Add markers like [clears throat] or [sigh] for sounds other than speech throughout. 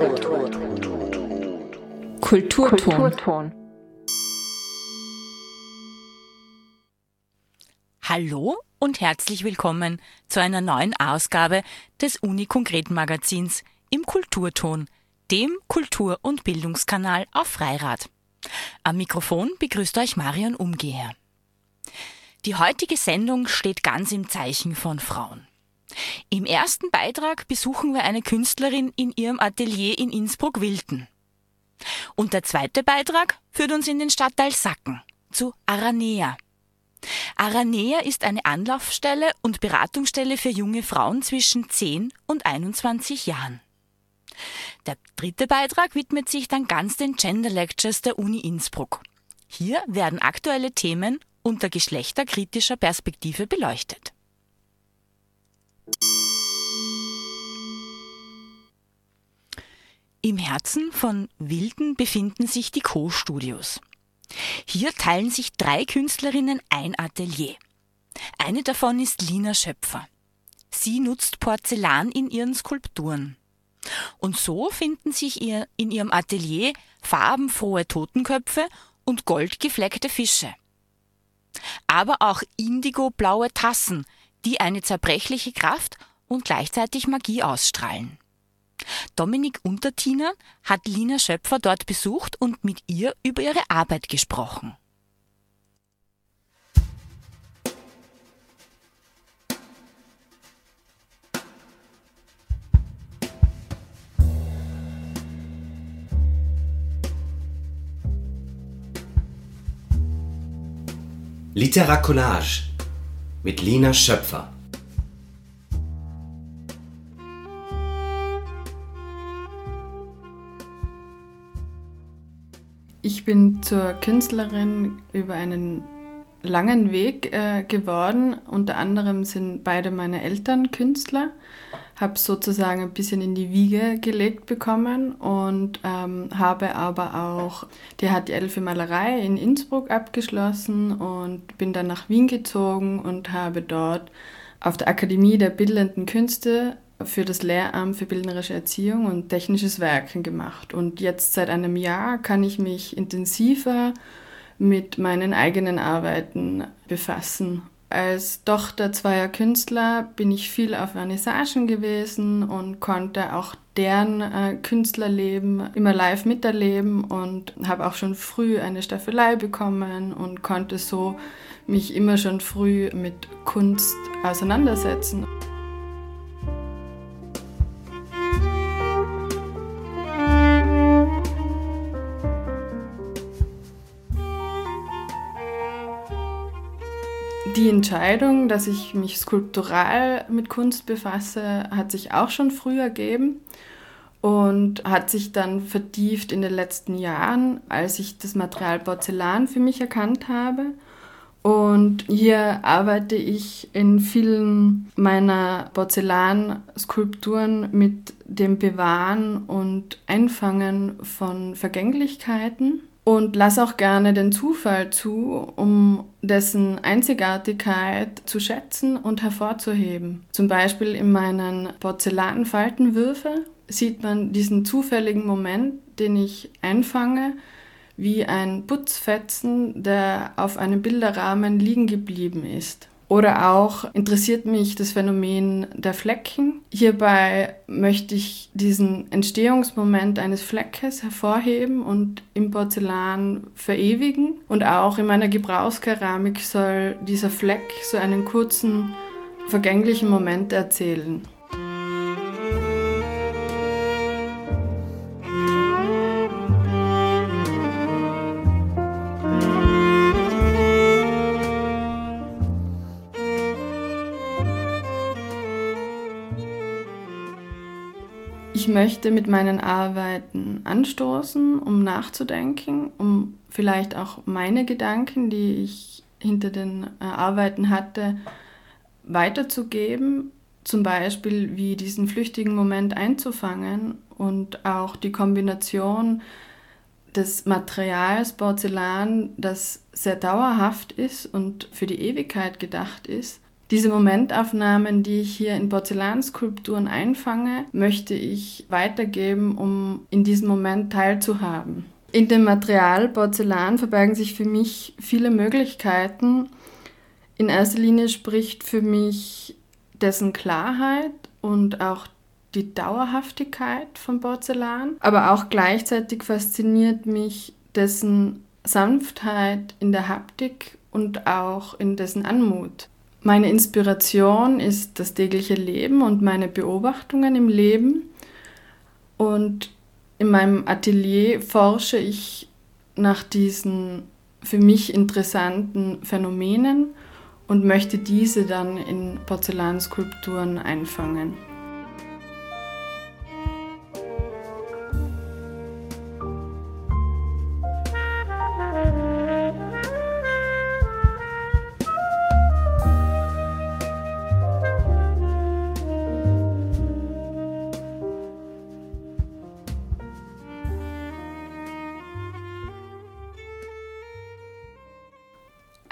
Kulturton. Kulturton. Hallo und herzlich willkommen zu einer neuen Ausgabe des Uni Konkret Magazins im Kulturton, dem Kultur- und Bildungskanal auf Freirad. Am Mikrofon begrüßt euch Marion Umgeher. Die heutige Sendung steht ganz im Zeichen von Frauen. Im ersten Beitrag besuchen wir eine Künstlerin in ihrem Atelier in Innsbruck-Wilden. Und der zweite Beitrag führt uns in den Stadtteil Sacken zu Aranea. Aranea ist eine Anlaufstelle und Beratungsstelle für junge Frauen zwischen 10 und 21 Jahren. Der dritte Beitrag widmet sich dann ganz den Gender Lectures der Uni Innsbruck. Hier werden aktuelle Themen unter geschlechterkritischer Perspektive beleuchtet. Im Herzen von Wilden befinden sich die Co-Studios. Hier teilen sich drei Künstlerinnen ein Atelier. Eine davon ist Lina Schöpfer. Sie nutzt Porzellan in ihren Skulpturen. Und so finden sich ihr in ihrem Atelier farbenfrohe Totenköpfe und goldgefleckte Fische. Aber auch indigoblaue Tassen, die eine zerbrechliche Kraft und gleichzeitig Magie ausstrahlen. Dominik Untertiner hat Lina Schöpfer dort besucht und mit ihr über ihre Arbeit gesprochen. Literacollage mit Lina Schöpfer. Bin zur Künstlerin über einen langen Weg äh, geworden. Unter anderem sind beide meine Eltern Künstler. Habe sozusagen ein bisschen in die Wiege gelegt bekommen und ähm, habe aber auch die HTL für Malerei in Innsbruck abgeschlossen und bin dann nach Wien gezogen und habe dort auf der Akademie der Bildenden Künste für das Lehramt für bildnerische Erziehung und technisches Werken gemacht. Und jetzt seit einem Jahr kann ich mich intensiver mit meinen eigenen Arbeiten befassen. Als Tochter zweier Künstler bin ich viel auf Vernissagen gewesen und konnte auch deren äh, Künstlerleben immer live miterleben und habe auch schon früh eine Staffelei bekommen und konnte so mich immer schon früh mit Kunst auseinandersetzen. Die Entscheidung, dass ich mich skulptural mit Kunst befasse, hat sich auch schon früh ergeben und hat sich dann vertieft in den letzten Jahren, als ich das Material Porzellan für mich erkannt habe. Und hier arbeite ich in vielen meiner Porzellanskulpturen mit dem Bewahren und Einfangen von Vergänglichkeiten und lass auch gerne den Zufall zu, um dessen Einzigartigkeit zu schätzen und hervorzuheben. Zum Beispiel in meinen Porzellanfaltenwürfe sieht man diesen zufälligen Moment, den ich einfange, wie ein Putzfetzen, der auf einem Bilderrahmen liegen geblieben ist. Oder auch interessiert mich das Phänomen der Flecken. Hierbei möchte ich diesen Entstehungsmoment eines Fleckes hervorheben und im Porzellan verewigen. Und auch in meiner Gebrauchskeramik soll dieser Fleck so einen kurzen, vergänglichen Moment erzählen. Möchte mit meinen Arbeiten anstoßen, um nachzudenken, um vielleicht auch meine Gedanken, die ich hinter den äh, Arbeiten hatte, weiterzugeben. Zum Beispiel wie diesen flüchtigen Moment einzufangen und auch die Kombination des Materials Porzellan, das sehr dauerhaft ist und für die Ewigkeit gedacht ist, Diese Momentaufnahmen, die ich hier in Porzellanskulpturen einfange, möchte ich weitergeben, um in diesem Moment teilzuhaben. In dem Material Porzellan verbergen sich für mich viele Möglichkeiten. In erster Linie spricht für mich dessen Klarheit und auch die Dauerhaftigkeit von Porzellan, aber auch gleichzeitig fasziniert mich dessen Sanftheit in der Haptik und auch in dessen Anmut. Meine Inspiration ist das tägliche Leben und meine Beobachtungen im Leben. Und in meinem Atelier forsche ich nach diesen für mich interessanten Phänomenen und möchte diese dann in Porzellanskulpturen einfangen.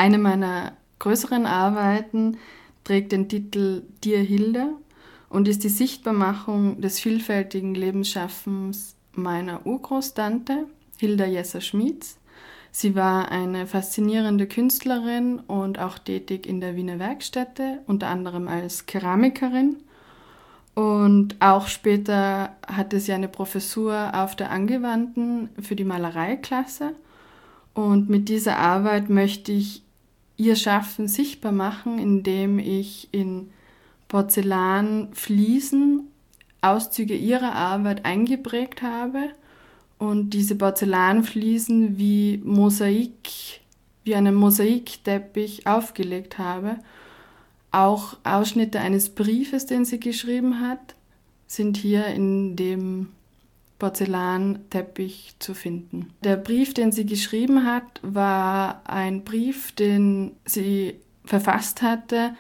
Eine meiner größeren Arbeiten trägt den Titel Dir Hilde und ist die Sichtbarmachung des vielfältigen Lebensschaffens meiner Urgroßtante, Hilda Jesser Schmieds. Sie war eine faszinierende Künstlerin und auch tätig in der Wiener Werkstätte, unter anderem als Keramikerin. Und auch später hatte sie eine Professur auf der Angewandten für die Malereiklasse. Und mit dieser Arbeit möchte ich ihr Schaffen sichtbar machen, indem ich in Porzellanfliesen Auszüge ihrer Arbeit eingeprägt habe und diese Porzellanfliesen wie Mosaik, wie einen Mosaikteppich aufgelegt habe. Auch Ausschnitte eines Briefes, den sie geschrieben hat, sind hier in dem Porzellanteppich zu finden. Der Brief, den sie geschrieben hat, war ein Brief, den sie verfasst hatte,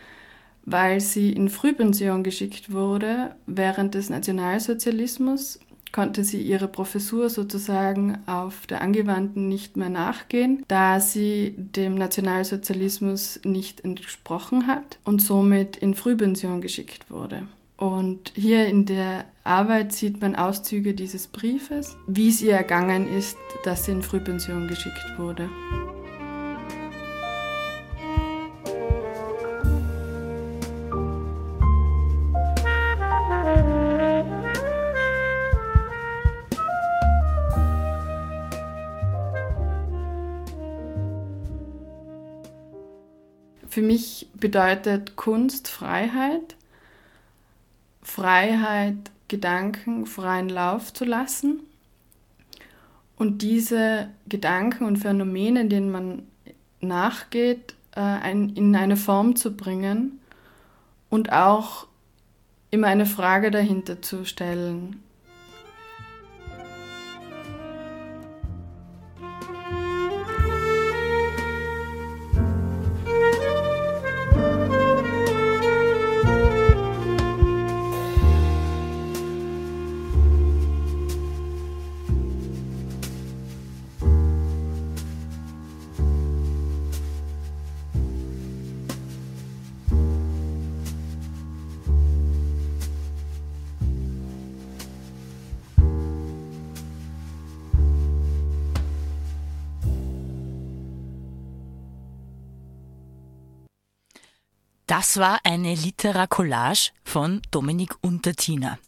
weil sie in Frühpension geschickt wurde während des Nationalsozialismus konnte sie ihre Professur sozusagen auf der Angewandten nicht mehr nachgehen, da sie dem Nationalsozialismus nicht entsprochen hat und somit in Frühpension geschickt wurde. Und hier in der Arbeit sieht man Auszüge dieses Briefes, wie es ihr ergangen ist, dass sie in Frühpension geschickt wurde. Für mich bedeutet Kunst Freiheit Freiheit, Gedanken freien Lauf zu lassen und diese Gedanken und Phänomene, denen man nachgeht, äh, in eine Form zu bringen und auch immer eine Frage dahinter zu stellen. Das war eine Literacollage von Dominik Untertiner.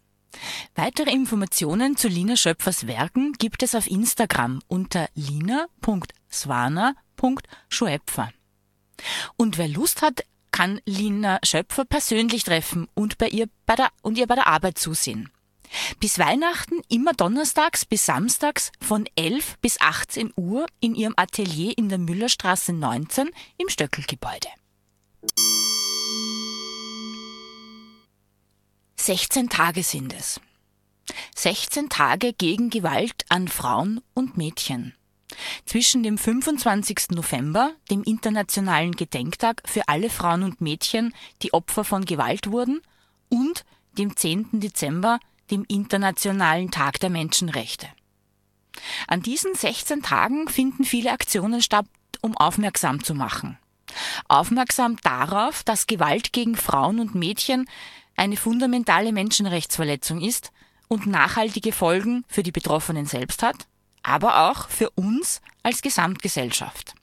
Weitere Informationen zu Lina Schöpfers Werken gibt es auf Instagram unter lina.swana.schoepfer. Und wer Lust hat, kann Lina Schöpfer persönlich treffen und bei ihr bei der, und ihr bei der Arbeit zusehen. Bis Weihnachten immer donnerstags bis samstags von 11 bis 18 Uhr in ihrem Atelier in der Müllerstraße 19 im Stöckelgebäude. 16 Tage sind es. 16 Tage gegen Gewalt an Frauen und Mädchen. Zwischen dem 25. November, dem internationalen Gedenktag für alle Frauen und Mädchen, die Opfer von Gewalt wurden, und dem 10. Dezember, dem Internationalen Tag der Menschenrechte. An diesen 16 Tagen finden viele Aktionen statt, um aufmerksam zu machen. Aufmerksam darauf, dass Gewalt gegen Frauen und Mädchen eine fundamentale Menschenrechtsverletzung ist und nachhaltige Folgen für die Betroffenen selbst hat, aber auch für uns als Gesamtgesellschaft.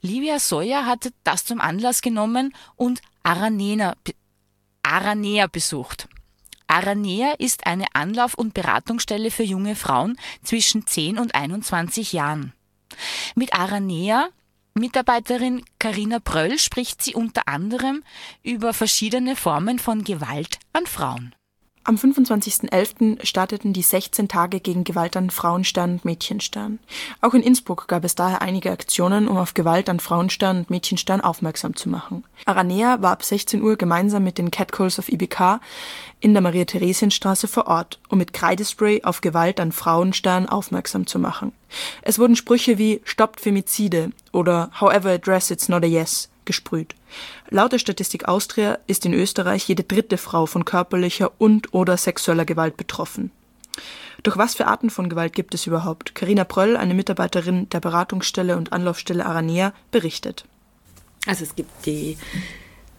Livia Sawyer hat das zum Anlass genommen und Aranea, Aranea besucht. Aranea ist eine Anlauf- und Beratungsstelle für junge Frauen zwischen 10 und 21 Jahren. Mit Aranea Mitarbeiterin Karina Bröll spricht sie unter anderem über verschiedene Formen von Gewalt an Frauen. Am 25.11. starteten die 16 Tage gegen Gewalt an Frauenstern und Mädchenstern. Auch in Innsbruck gab es daher einige Aktionen, um auf Gewalt an Frauenstern und Mädchenstern aufmerksam zu machen. Aranea war ab 16 Uhr gemeinsam mit den Catcalls of IBK in der Maria-Theresien-Straße vor Ort, um mit Kreidespray auf Gewalt an Frauenstern aufmerksam zu machen. Es wurden Sprüche wie Stoppt Femizide oder However address it's not a yes gesprüht. Laut der Statistik Austria ist in Österreich jede dritte Frau von körperlicher und oder sexueller Gewalt betroffen. Doch was für Arten von Gewalt gibt es überhaupt? Karina Pröll, eine Mitarbeiterin der Beratungsstelle und Anlaufstelle Aranea, berichtet. Also es gibt die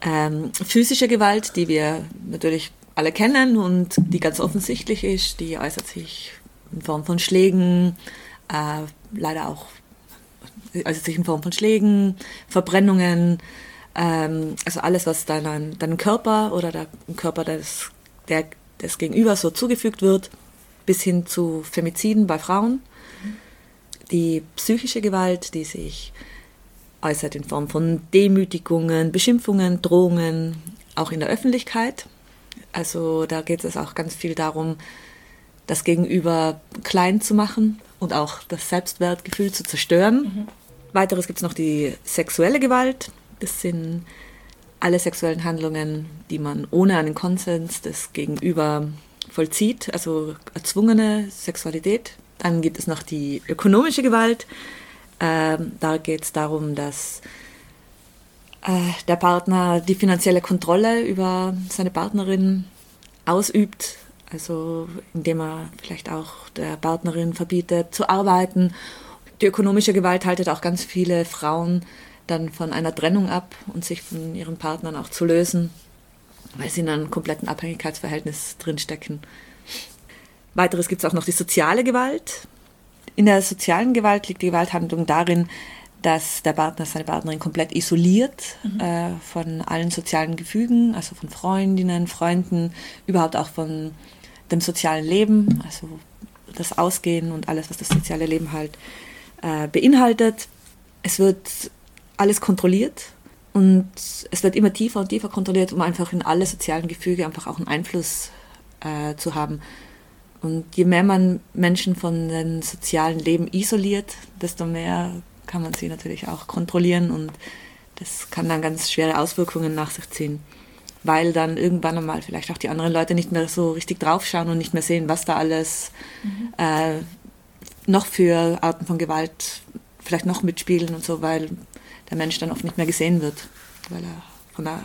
ähm, physische Gewalt, die wir natürlich alle kennen und die ganz offensichtlich ist. Die äußert sich in Form von Schlägen, äh, leider auch äußert sich in Form von Schlägen, Verbrennungen, ähm, also alles, was deinem, deinem Körper oder der Körper des, der, des Gegenübers so zugefügt wird, bis hin zu Femiziden bei Frauen. Die psychische Gewalt, die sich äußert in Form von Demütigungen, Beschimpfungen, Drohungen, auch in der Öffentlichkeit. Also da geht es auch ganz viel darum, das Gegenüber klein zu machen und auch das Selbstwertgefühl zu zerstören. Mhm. Weiteres gibt es noch die sexuelle Gewalt. Das sind alle sexuellen Handlungen, die man ohne einen Konsens des Gegenüber vollzieht, also erzwungene Sexualität. Dann gibt es noch die ökonomische Gewalt. Ähm, da geht es darum, dass äh, der Partner die finanzielle Kontrolle über seine Partnerin ausübt, also indem er vielleicht auch der Partnerin verbietet zu arbeiten die ökonomische Gewalt haltet auch ganz viele Frauen dann von einer Trennung ab und sich von ihren Partnern auch zu lösen, weil sie in einem kompletten Abhängigkeitsverhältnis drinstecken. Weiteres gibt es auch noch die soziale Gewalt. In der sozialen Gewalt liegt die Gewalthandlung darin, dass der Partner seine Partnerin komplett isoliert mhm. äh, von allen sozialen Gefügen, also von Freundinnen, Freunden, überhaupt auch von dem sozialen Leben, also das Ausgehen und alles, was das soziale Leben halt äh, beinhaltet. Es wird alles kontrolliert und es wird immer tiefer und tiefer kontrolliert, um einfach in alle sozialen Gefüge einfach auch einen Einfluss äh, zu haben. Und je mehr man Menschen von dem sozialen Leben isoliert, desto mehr kann man sie natürlich auch kontrollieren und das kann dann ganz schwere Auswirkungen nach sich ziehen, weil dann irgendwann einmal vielleicht auch die anderen Leute nicht mehr so richtig draufschauen und nicht mehr sehen, was da alles mhm. äh, noch für Arten von Gewalt vielleicht noch mitspielen und so, weil der Mensch dann oft nicht mehr gesehen wird, weil er, von der,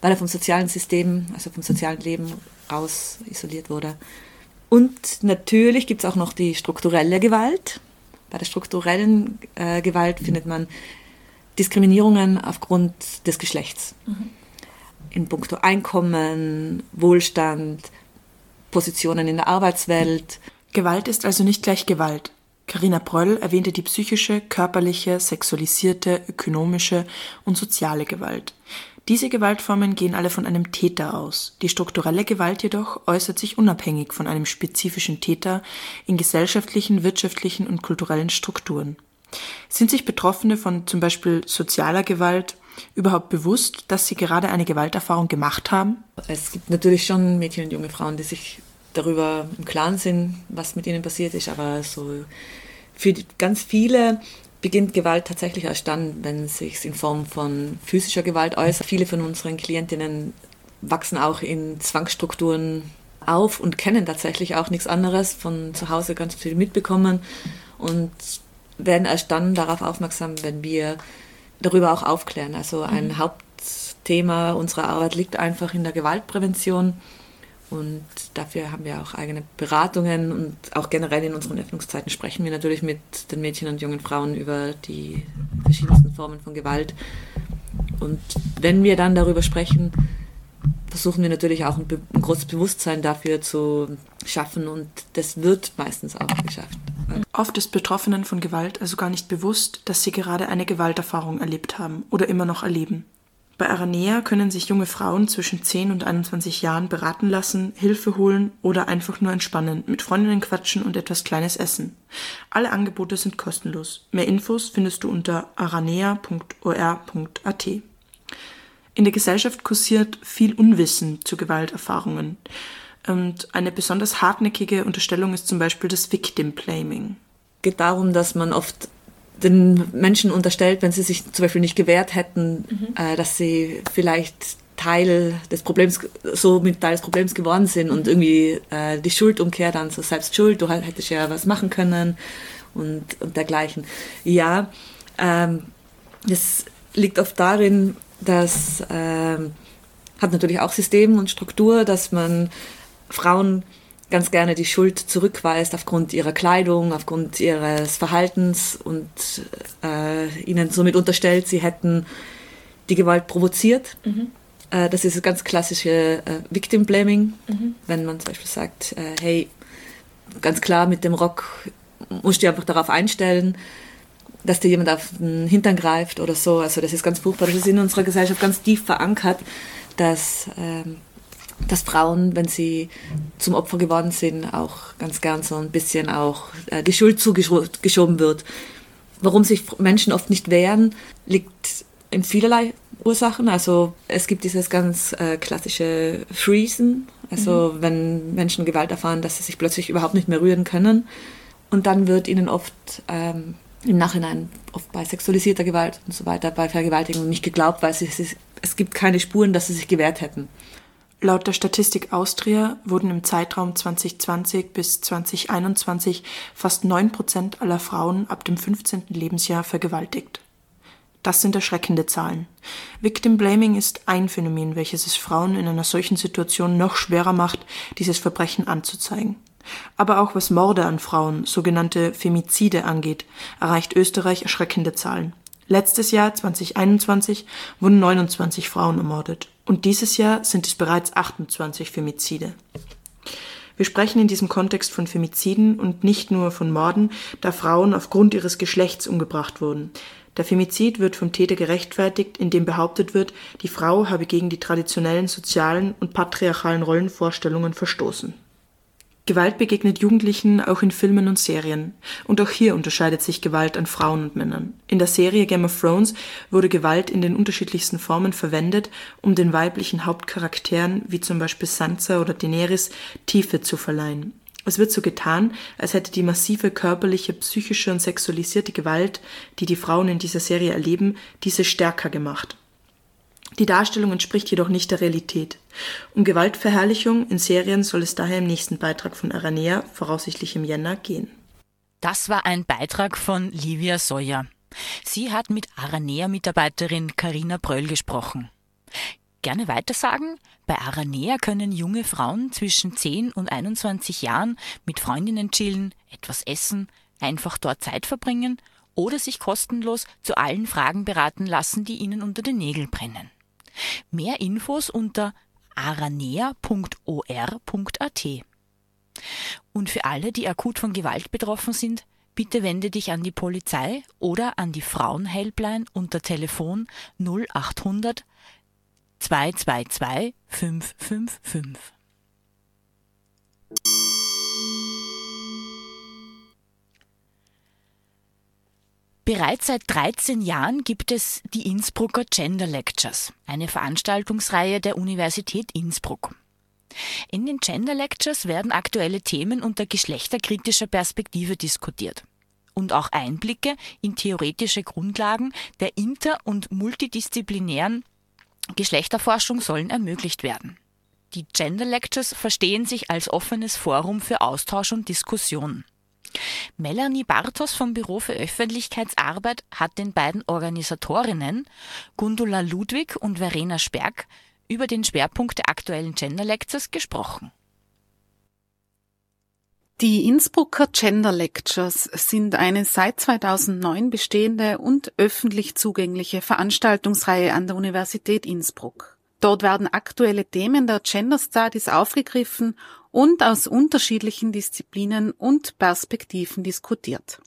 weil er vom sozialen System, also vom sozialen Leben raus isoliert wurde. Und natürlich gibt es auch noch die strukturelle Gewalt. Bei der strukturellen äh, Gewalt findet man Diskriminierungen aufgrund des Geschlechts. Mhm. In puncto Einkommen, Wohlstand, Positionen in der Arbeitswelt. Gewalt ist also nicht gleich Gewalt. Carina Bröll erwähnte die psychische, körperliche, sexualisierte, ökonomische und soziale Gewalt. Diese Gewaltformen gehen alle von einem Täter aus. Die strukturelle Gewalt jedoch äußert sich unabhängig von einem spezifischen Täter in gesellschaftlichen, wirtschaftlichen und kulturellen Strukturen. Sind sich Betroffene von zum Beispiel sozialer Gewalt überhaupt bewusst, dass sie gerade eine Gewalterfahrung gemacht haben? Es gibt natürlich schon Mädchen und junge Frauen, die sich darüber im Klaren sind, was mit ihnen passiert ist. Aber so für ganz viele beginnt Gewalt tatsächlich erst dann, wenn es sich in Form von physischer Gewalt äußert. Viele von unseren Klientinnen wachsen auch in Zwangsstrukturen auf und kennen tatsächlich auch nichts anderes, von zu Hause ganz viel mitbekommen und werden erst dann darauf aufmerksam, wenn wir darüber auch aufklären. Also ein mhm. Hauptthema unserer Arbeit liegt einfach in der Gewaltprävention Und dafür haben wir auch eigene Beratungen und auch generell in unseren Öffnungszeiten sprechen wir natürlich mit den Mädchen und jungen Frauen über die verschiedensten Formen von Gewalt. Und wenn wir dann darüber sprechen, versuchen wir natürlich auch ein, ein, großes Bewusstsein dafür zu schaffen und das wird meistens auch geschafft. Oft ist Betroffenen von Gewalt also gar nicht bewusst, dass sie gerade eine Gewalterfahrung erlebt haben oder immer noch erleben. Bei Aranea können sich junge Frauen zwischen 10 und 21 Jahren beraten lassen, Hilfe holen oder einfach nur entspannen, mit Freundinnen quatschen und etwas Kleines essen. Alle Angebote sind kostenlos. Mehr Infos findest du unter aranea.or.at. In der Gesellschaft kursiert viel Unwissen zu Gewalterfahrungen. Und eine besonders hartnäckige Unterstellung ist zum Beispiel das Victim Blaming. Geht darum, dass man oft den Menschen unterstellt, wenn sie sich zum Beispiel nicht gewehrt hätten, mhm. äh, dass sie vielleicht Teil des Problems, so mit Teil des Problems geworden sind und irgendwie äh, die Schuldumkehr dann so selbst schuld, du hättest ja was machen können und, und dergleichen. Ja, ähm, das liegt oft darin, dass ähm, hat natürlich auch System und Struktur, dass man Frauen ganz gerne die Schuld zurückweist aufgrund ihrer Kleidung, aufgrund ihres Verhaltens und äh, ihnen somit unterstellt, sie hätten die Gewalt provoziert. Mhm. Äh, das ist das ganz klassische äh, Victim Blaming, mhm. wenn man zum Beispiel sagt, äh, hey, ganz klar mit dem Rock musst du dich einfach darauf einstellen, dass dir jemand auf den Hintern greift oder so. Also das ist ganz furchtbar. Das ist in unserer Gesellschaft ganz tief verankert, dass ähm, dass Frauen, wenn sie zum Opfer geworden sind, auch ganz gern so ein bisschen auch äh, die Schuld zugeschoben wird. Warum sich Menschen oft nicht wehren, liegt in vielerlei Ursachen. Also es gibt dieses ganz äh, klassische Freezen, also mhm. wenn Menschen Gewalt erfahren, dass sie sich plötzlich überhaupt nicht mehr rühren können. Und dann wird ihnen oft ähm, im Nachhinein, oft bei sexualisierter Gewalt und so weiter, bei Vergewaltigung nicht geglaubt, weil sie, es gibt keine Spuren, dass sie sich gewehrt hätten. Laut der Statistik Austria wurden im Zeitraum 2020 bis 2021 fast neun Prozent aller Frauen ab dem 15. Lebensjahr vergewaltigt. Das sind erschreckende Zahlen. Victim Blaming ist ein Phänomen, welches es Frauen in einer solchen Situation noch schwerer macht, dieses Verbrechen anzuzeigen. Aber auch was Morde an Frauen, sogenannte Femizide angeht, erreicht Österreich erschreckende Zahlen. Letztes Jahr, 2021, wurden 29 Frauen ermordet und dieses Jahr sind es bereits 28 Femizide. Wir sprechen in diesem Kontext von Femiziden und nicht nur von Morden, da Frauen aufgrund ihres Geschlechts umgebracht wurden. Der Femizid wird vom Täter gerechtfertigt, indem behauptet wird, die Frau habe gegen die traditionellen sozialen und patriarchalen Rollenvorstellungen verstoßen. Gewalt begegnet Jugendlichen auch in Filmen und Serien. Und auch hier unterscheidet sich Gewalt an Frauen und Männern. In der Serie Game of Thrones wurde Gewalt in den unterschiedlichsten Formen verwendet, um den weiblichen Hauptcharakteren, wie zum Beispiel Sansa oder Daenerys, Tiefe zu verleihen. Es wird so getan, als hätte die massive körperliche, psychische und sexualisierte Gewalt, die die Frauen in dieser Serie erleben, diese stärker gemacht. Die Darstellung entspricht jedoch nicht der Realität. Um Gewaltverherrlichung in Serien soll es daher im nächsten Beitrag von Aranea, voraussichtlich im Jänner, gehen. Das war ein Beitrag von Livia Sawyer. Sie hat mit Aranea-Mitarbeiterin Karina Bröll gesprochen. Gerne weitersagen? Bei Aranea können junge Frauen zwischen 10 und 21 Jahren mit Freundinnen chillen, etwas essen, einfach dort Zeit verbringen oder sich kostenlos zu allen Fragen beraten lassen, die ihnen unter den Nägeln brennen. Mehr Infos unter aranea.or.at. Und für alle, die akut von Gewalt betroffen sind, bitte wende dich an die Polizei oder an die Frauenhelpline unter Telefon 0800 222 555. Bereits seit 13 Jahren gibt es die Innsbrucker Gender Lectures, eine Veranstaltungsreihe der Universität Innsbruck. In den Gender Lectures werden aktuelle Themen unter geschlechterkritischer Perspektive diskutiert und auch Einblicke in theoretische Grundlagen der inter- und multidisziplinären Geschlechterforschung sollen ermöglicht werden. Die Gender Lectures verstehen sich als offenes Forum für Austausch und Diskussion. Melanie Bartos vom Büro für Öffentlichkeitsarbeit hat den beiden Organisatorinnen Gundula Ludwig und Verena Sperg über den Schwerpunkt der aktuellen Gender Lectures gesprochen. Die Innsbrucker Gender Lectures sind eine seit 2009 bestehende und öffentlich zugängliche Veranstaltungsreihe an der Universität Innsbruck. Dort werden aktuelle Themen der Gender Studies aufgegriffen und aus unterschiedlichen Disziplinen und Perspektiven diskutiert.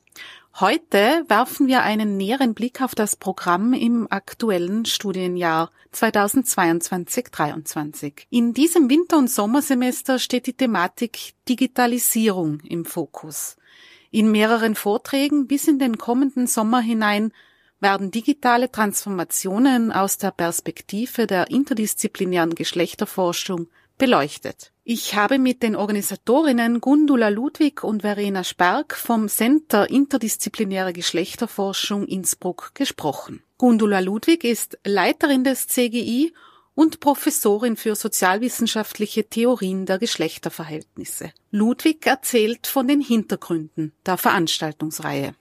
Heute werfen wir einen näheren Blick auf das Programm im aktuellen Studienjahr 2022-23. In diesem Winter- und Sommersemester steht die Thematik Digitalisierung im Fokus. In mehreren Vorträgen bis in den kommenden Sommer hinein werden digitale Transformationen aus der Perspektive der interdisziplinären Geschlechterforschung beleuchtet. Ich habe mit den Organisatorinnen Gundula Ludwig und Verena Spark vom Center Interdisziplinäre Geschlechterforschung Innsbruck gesprochen. Gundula Ludwig ist Leiterin des CGI und Professorin für sozialwissenschaftliche Theorien der Geschlechterverhältnisse. Ludwig erzählt von den Hintergründen der Veranstaltungsreihe.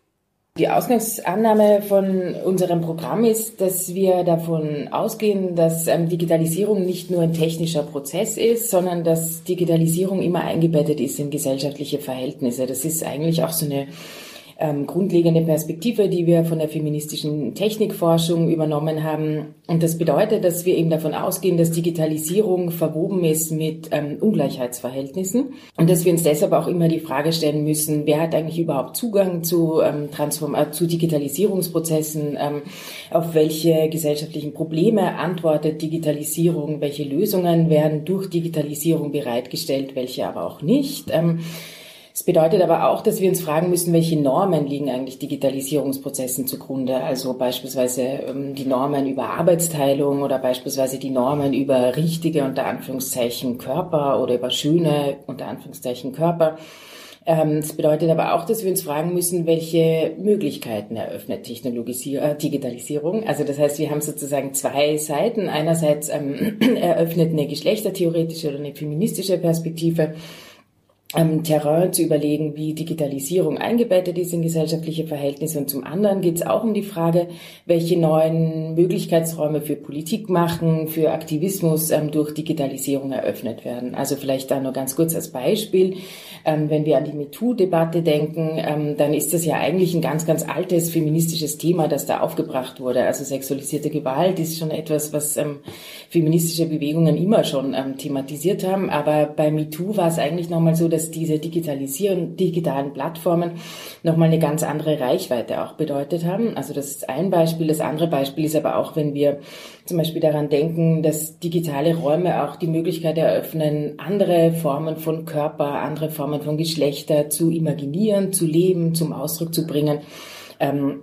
Die Ausgangsannahme von unserem Programm ist, dass wir davon ausgehen, dass ähm, Digitalisierung nicht nur ein technischer Prozess ist, sondern dass Digitalisierung immer eingebettet ist in gesellschaftliche Verhältnisse. Das ist eigentlich auch so eine ähm, grundlegende Perspektive, die wir von der feministischen Technikforschung übernommen haben. Und das bedeutet, dass wir eben davon ausgehen, dass Digitalisierung verwoben ist mit ähm, Ungleichheitsverhältnissen und dass wir uns deshalb auch immer die Frage stellen müssen, wer hat eigentlich überhaupt Zugang zu, ähm, Transform äh, zu Digitalisierungsprozessen, ähm, auf welche gesellschaftlichen Probleme antwortet Digitalisierung, welche Lösungen werden durch Digitalisierung bereitgestellt, welche aber auch nicht. Ähm, es bedeutet aber auch, dass wir uns fragen müssen, welche Normen liegen eigentlich Digitalisierungsprozessen zugrunde. Also beispielsweise ähm, die Normen über Arbeitsteilung oder beispielsweise die Normen über richtige unter Anführungszeichen Körper oder über schöne unter Anführungszeichen Körper. Ähm, es bedeutet aber auch, dass wir uns fragen müssen, welche Möglichkeiten eröffnet äh, Digitalisierung. Also das heißt, wir haben sozusagen zwei Seiten. Einerseits ähm, [clears throat] eröffnet eine geschlechtertheoretische oder eine feministische Perspektive ähm, Terrain zu überlegen, wie Digitalisierung eingebettet ist in gesellschaftliche Verhältnisse. Und zum anderen geht es auch um die Frage, welche neuen Möglichkeitsräume für Politik machen, für Aktivismus ähm, durch Digitalisierung eröffnet werden. Also vielleicht da nur ganz kurz als Beispiel. Ähm, wenn wir an die MeToo-Debatte denken, ähm, dann ist das ja eigentlich ein ganz, ganz altes feministisches Thema, das da aufgebracht wurde. Also sexualisierte Gewalt ist schon etwas, was ähm, feministische Bewegungen immer schon ähm, thematisiert haben. Aber bei MeToo war es eigentlich nochmal so, dass dass diese Digitalisierung, digitalen Plattformen nochmal eine ganz andere Reichweite auch bedeutet haben. Also das ist ein Beispiel. Das andere Beispiel ist aber auch, wenn wir zum Beispiel daran denken, dass digitale Räume auch die Möglichkeit eröffnen, andere Formen von Körper, andere Formen von Geschlechter zu imaginieren, zu leben, zum Ausdruck zu bringen. Ähm,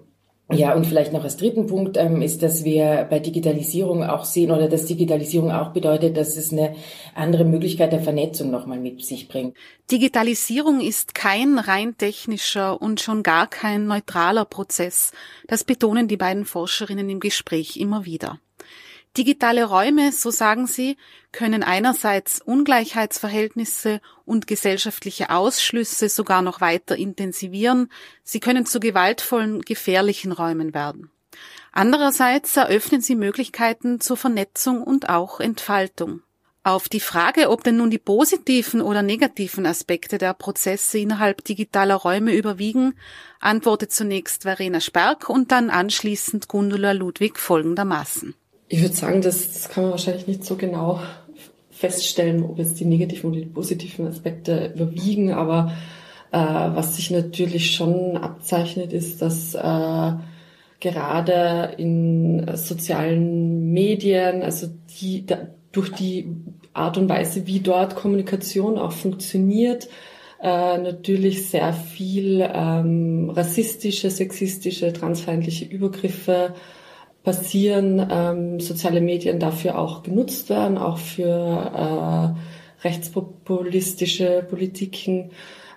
ja, und vielleicht noch als dritten Punkt ähm, ist, dass wir bei Digitalisierung auch sehen oder dass Digitalisierung auch bedeutet, dass es eine andere Möglichkeit der Vernetzung nochmal mit sich bringt. Digitalisierung ist kein rein technischer und schon gar kein neutraler Prozess. Das betonen die beiden Forscherinnen im Gespräch immer wieder. Digitale Räume, so sagen sie, können einerseits Ungleichheitsverhältnisse und gesellschaftliche Ausschlüsse sogar noch weiter intensivieren, sie können zu gewaltvollen, gefährlichen Räumen werden. Andererseits eröffnen sie Möglichkeiten zur Vernetzung und auch Entfaltung. Auf die Frage, ob denn nun die positiven oder negativen Aspekte der Prozesse innerhalb digitaler Räume überwiegen, antwortet zunächst Verena Sperk und dann anschließend Gundula Ludwig folgendermaßen. Ich würde sagen, das, das kann man wahrscheinlich nicht so genau feststellen, ob jetzt die negativen oder die positiven Aspekte überwiegen, aber äh, was sich natürlich schon abzeichnet, ist, dass äh, gerade in sozialen Medien, also die da, durch die Art und Weise, wie dort Kommunikation auch funktioniert, äh, natürlich sehr viel ähm, rassistische, sexistische, transfeindliche Übergriffe passieren, ähm, soziale Medien dafür auch genutzt werden, auch für äh, rechtspopulistische Politiken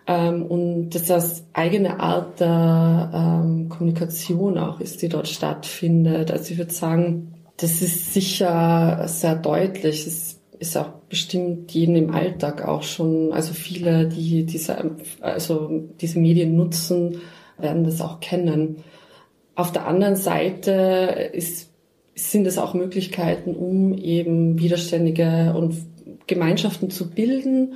ähm, und dass das eigene Art der ähm, Kommunikation auch ist, die dort stattfindet. Also ich würde sagen, das ist sicher sehr deutlich. Es ist auch bestimmt jeden im Alltag auch schon, also viele, die diese, also diese Medien nutzen, werden das auch kennen. Auf der anderen Seite ist, sind es auch Möglichkeiten, um eben widerständige und Gemeinschaften zu bilden,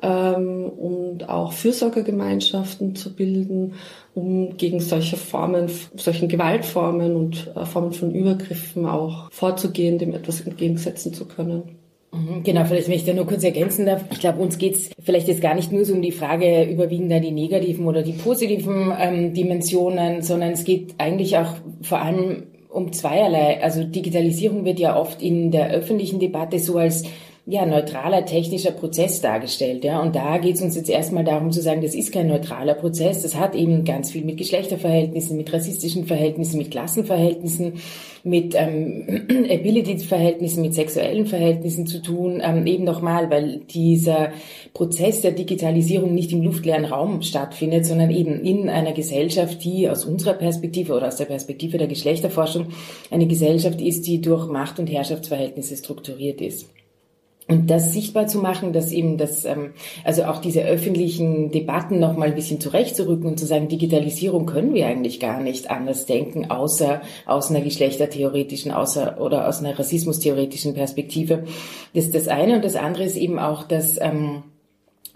ähm, und auch Fürsorgegemeinschaften zu bilden, um gegen solche Formen, solchen Gewaltformen und äh, Formen von Übergriffen auch vorzugehen, dem etwas entgegensetzen zu können. Mhm, genau, vielleicht wenn ich da nur kurz ergänzen darf. Ich glaube, uns geht's vielleicht jetzt gar nicht nur so um die Frage, überwiegen da die negativen oder die positiven ähm, Dimensionen, sondern es geht eigentlich auch vor allem um zweierlei. Also Digitalisierung wird ja oft in der öffentlichen Debatte so als ja, neutraler technischer Prozess dargestellt. Ja. Und da geht es uns jetzt erstmal darum zu sagen, das ist kein neutraler Prozess. Das hat eben ganz viel mit Geschlechterverhältnissen, mit rassistischen Verhältnissen, mit Klassenverhältnissen, mit ähm, [clears throat] Ability-Verhältnissen, mit sexuellen Verhältnissen zu tun. Ähm, eben nochmal, weil dieser Prozess der Digitalisierung nicht im luftleeren Raum stattfindet, sondern eben in einer Gesellschaft, die aus unserer Perspektive oder aus der Perspektive der Geschlechterforschung eine Gesellschaft ist, die durch Macht- und Herrschaftsverhältnisse strukturiert ist. Und das sichtbar zu machen, dass eben das, ähm, also auch diese öffentlichen Debatten noch mal ein bisschen zurechtzurücken und zu sagen, Digitalisierung können wir eigentlich gar nicht anders denken, außer aus einer geschlechtertheoretischen, außer oder aus einer rassismustheoretischen Perspektive. Das ist das eine. Und das andere ist eben auch, dass ähm, äh,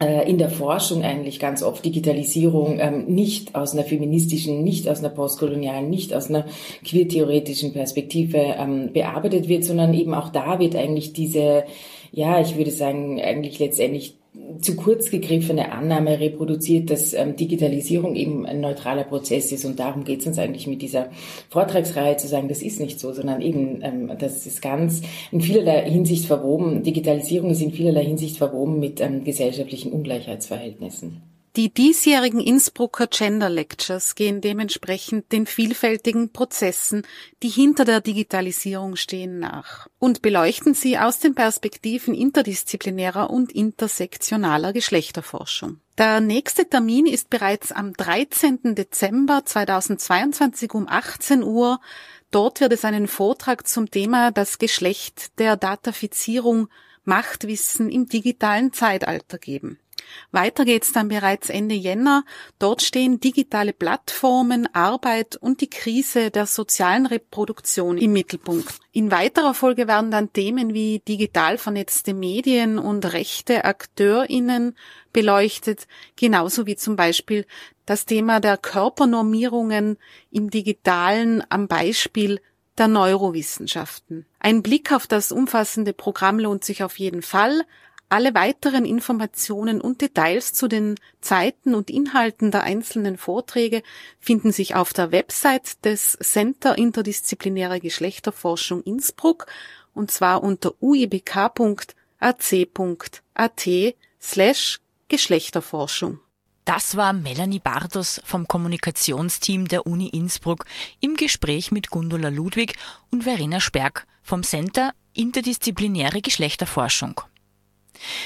in der Forschung eigentlich ganz oft Digitalisierung ähm, nicht aus einer feministischen, nicht aus einer postkolonialen, nicht aus einer queertheoretischen Perspektive ähm, bearbeitet wird, sondern eben auch da wird eigentlich diese, ja, ich würde sagen, eigentlich letztendlich zu kurz gegriffene Annahme reproduziert, dass ähm, Digitalisierung eben ein neutraler Prozess ist. Und darum geht es uns eigentlich mit dieser Vortragsreihe zu sagen, das ist nicht so, sondern eben, ähm, das ist ganz in vielerlei Hinsicht verwoben. Digitalisierung ist in vielerlei Hinsicht verwoben mit ähm, gesellschaftlichen Ungleichheitsverhältnissen. Die diesjährigen Innsbrucker Gender Lectures gehen dementsprechend den vielfältigen Prozessen, die hinter der Digitalisierung stehen, nach und beleuchten sie aus den Perspektiven interdisziplinärer und intersektionaler Geschlechterforschung. Der nächste Termin ist bereits am 13. Dezember 2022 um 18 Uhr. Dort wird es einen Vortrag zum Thema das Geschlecht der Datafizierung Machtwissen im digitalen Zeitalter geben. Weiter geht's dann bereits Ende Jänner. Dort stehen digitale Plattformen, Arbeit und die Krise der sozialen Reproduktion im Mittelpunkt. In weiterer Folge werden dann Themen wie digital vernetzte Medien und rechte AkteurInnen beleuchtet, genauso wie zum Beispiel das Thema der Körpernormierungen im Digitalen am Beispiel der Neurowissenschaften. Ein Blick auf das umfassende Programm lohnt sich auf jeden Fall. Alle weiteren Informationen und Details zu den Zeiten und Inhalten der einzelnen Vorträge finden sich auf der Website des Center Interdisziplinäre Geschlechterforschung Innsbruck und zwar unter uibk.ac.at slash Geschlechterforschung. Das war Melanie Bartos vom Kommunikationsteam der Uni Innsbruck im Gespräch mit Gundula Ludwig und Verena Sperg vom Center Interdisziplinäre Geschlechterforschung.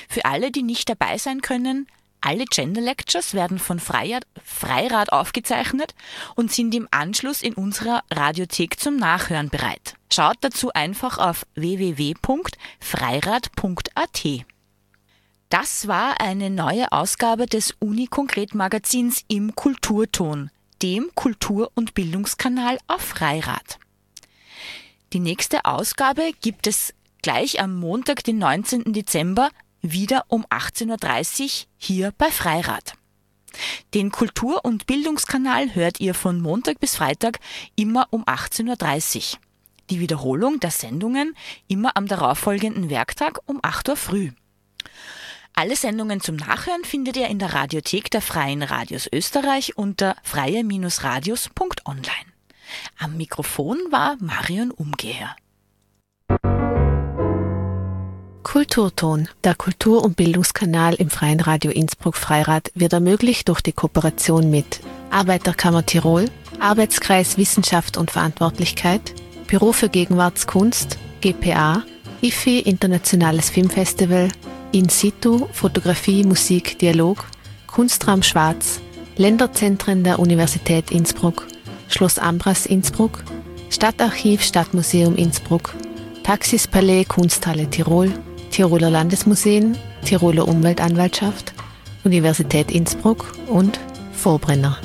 Für alle, die nicht dabei sein können, alle Gender Lectures werden von Freirad, Freirad aufgezeichnet und sind im Anschluss in unserer Radiothek zum Nachhören bereit. Schaut dazu einfach auf www.freirad.at. Das war eine neue Ausgabe des Uni Konkret Magazins im Kulturton, dem Kultur- und Bildungskanal auf Freirad. Die nächste Ausgabe gibt es gleich am Montag, den 19. Dezember, wieder um 18.30 Uhr hier bei Freirad. Den Kultur- und Bildungskanal hört ihr von Montag bis Freitag immer um 18.30 Uhr. Die Wiederholung der Sendungen immer am darauffolgenden Werktag um 8 Uhr früh. Alle Sendungen zum Nachhören findet ihr in der Radiothek der Freien Radios Österreich unter freie-radios.online. Am Mikrofon war Marion Umgeher. Kulturton, der Kultur- und Bildungskanal im Freien Radio Innsbruck Freirad, wird ermöglicht durch die Kooperation mit Arbeiterkammer Tirol, Arbeitskreis Wissenschaft und Verantwortlichkeit, Büro für Gegenwartskunst, GPA, IFI Internationales Filmfestival, In situ Fotografie, Musik, Dialog, Kunstraum Schwarz, Länderzentren der Universität Innsbruck, Schloss Ambras Innsbruck, Stadtarchiv Stadtmuseum Innsbruck, Taxis Palais Kunsthalle Tirol, Tiroler Landesmuseen, Tiroler Umweltanwaltschaft, Universität Innsbruck und Vorbrenner.